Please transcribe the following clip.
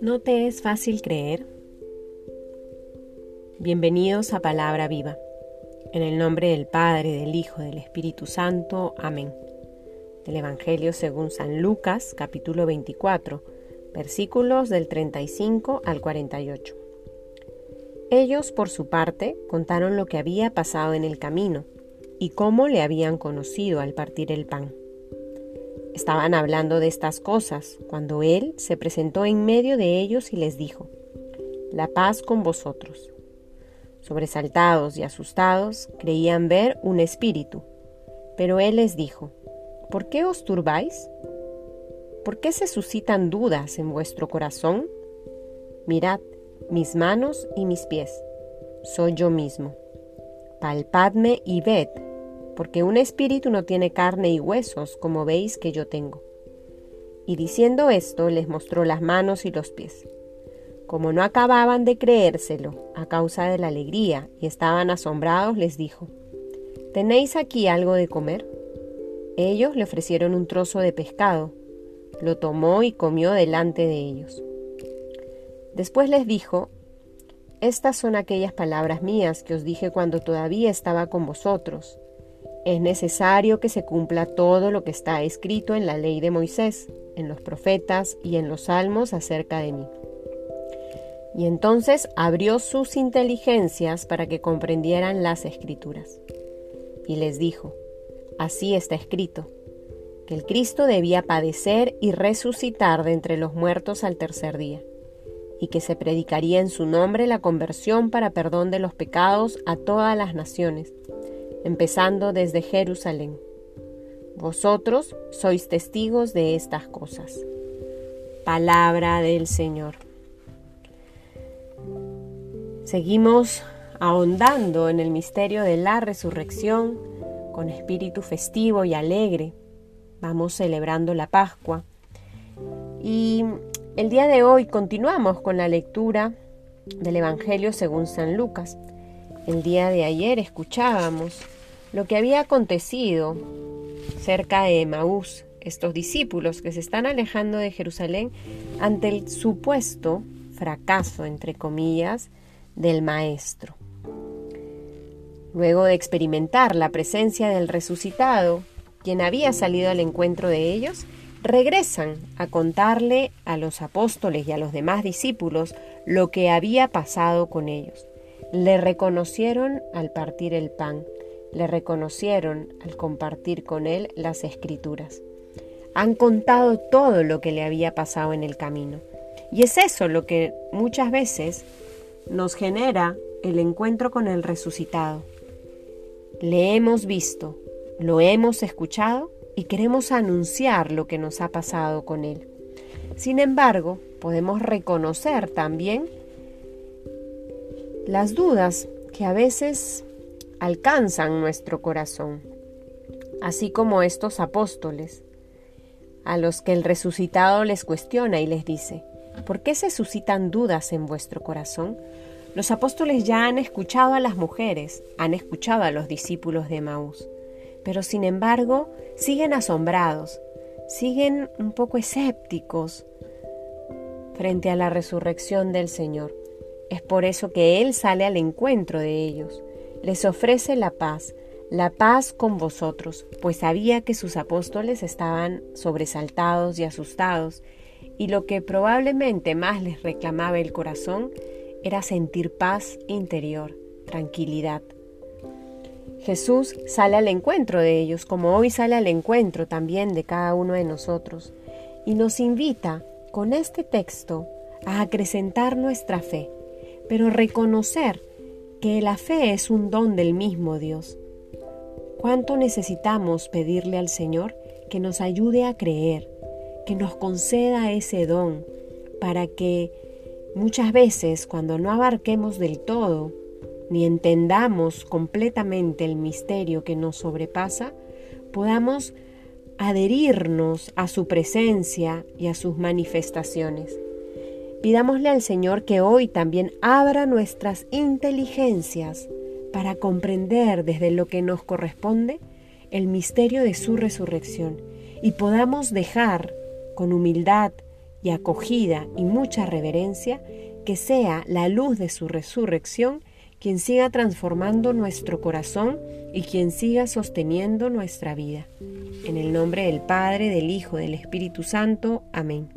¿No te es fácil creer? Bienvenidos a Palabra Viva. En el nombre del Padre, del Hijo, del Espíritu Santo. Amén. Del Evangelio según San Lucas, capítulo 24, versículos del 35 al 48. Ellos, por su parte, contaron lo que había pasado en el camino y cómo le habían conocido al partir el pan. Estaban hablando de estas cosas cuando Él se presentó en medio de ellos y les dijo, La paz con vosotros. Sobresaltados y asustados, creían ver un espíritu, pero Él les dijo, ¿por qué os turbáis? ¿Por qué se suscitan dudas en vuestro corazón? Mirad mis manos y mis pies, soy yo mismo. Palpadme y ved porque un espíritu no tiene carne y huesos, como veis que yo tengo. Y diciendo esto, les mostró las manos y los pies. Como no acababan de creérselo a causa de la alegría y estaban asombrados, les dijo, ¿Tenéis aquí algo de comer? Ellos le ofrecieron un trozo de pescado. Lo tomó y comió delante de ellos. Después les dijo, Estas son aquellas palabras mías que os dije cuando todavía estaba con vosotros es necesario que se cumpla todo lo que está escrito en la ley de Moisés, en los profetas y en los salmos acerca de mí. Y entonces abrió sus inteligencias para que comprendieran las escrituras. Y les dijo, así está escrito, que el Cristo debía padecer y resucitar de entre los muertos al tercer día, y que se predicaría en su nombre la conversión para perdón de los pecados a todas las naciones empezando desde Jerusalén. Vosotros sois testigos de estas cosas. Palabra del Señor. Seguimos ahondando en el misterio de la resurrección con espíritu festivo y alegre. Vamos celebrando la Pascua. Y el día de hoy continuamos con la lectura del Evangelio según San Lucas. El día de ayer escuchábamos lo que había acontecido cerca de Emaús, estos discípulos que se están alejando de Jerusalén ante el supuesto fracaso, entre comillas, del Maestro. Luego de experimentar la presencia del resucitado, quien había salido al encuentro de ellos, regresan a contarle a los apóstoles y a los demás discípulos lo que había pasado con ellos le reconocieron al partir el pan, le reconocieron al compartir con él las escrituras. Han contado todo lo que le había pasado en el camino. Y es eso lo que muchas veces nos genera el encuentro con el resucitado. Le hemos visto, lo hemos escuchado y queremos anunciar lo que nos ha pasado con él. Sin embargo, podemos reconocer también las dudas que a veces alcanzan nuestro corazón, así como estos apóstoles, a los que el resucitado les cuestiona y les dice, ¿por qué se suscitan dudas en vuestro corazón? Los apóstoles ya han escuchado a las mujeres, han escuchado a los discípulos de Maús, pero sin embargo siguen asombrados, siguen un poco escépticos frente a la resurrección del Señor. Es por eso que Él sale al encuentro de ellos, les ofrece la paz, la paz con vosotros, pues sabía que sus apóstoles estaban sobresaltados y asustados, y lo que probablemente más les reclamaba el corazón era sentir paz interior, tranquilidad. Jesús sale al encuentro de ellos, como hoy sale al encuentro también de cada uno de nosotros, y nos invita con este texto a acrecentar nuestra fe, pero reconocer que la fe es un don del mismo Dios. ¿Cuánto necesitamos pedirle al Señor que nos ayude a creer, que nos conceda ese don, para que muchas veces cuando no abarquemos del todo, ni entendamos completamente el misterio que nos sobrepasa, podamos adherirnos a su presencia y a sus manifestaciones. Pidámosle al Señor que hoy también abra nuestras inteligencias para comprender desde lo que nos corresponde el misterio de su resurrección y podamos dejar con humildad y acogida y mucha reverencia que sea la luz de su resurrección quien siga transformando nuestro corazón y quien siga sosteniendo nuestra vida. En el nombre del Padre, del Hijo, del Espíritu Santo. Amén.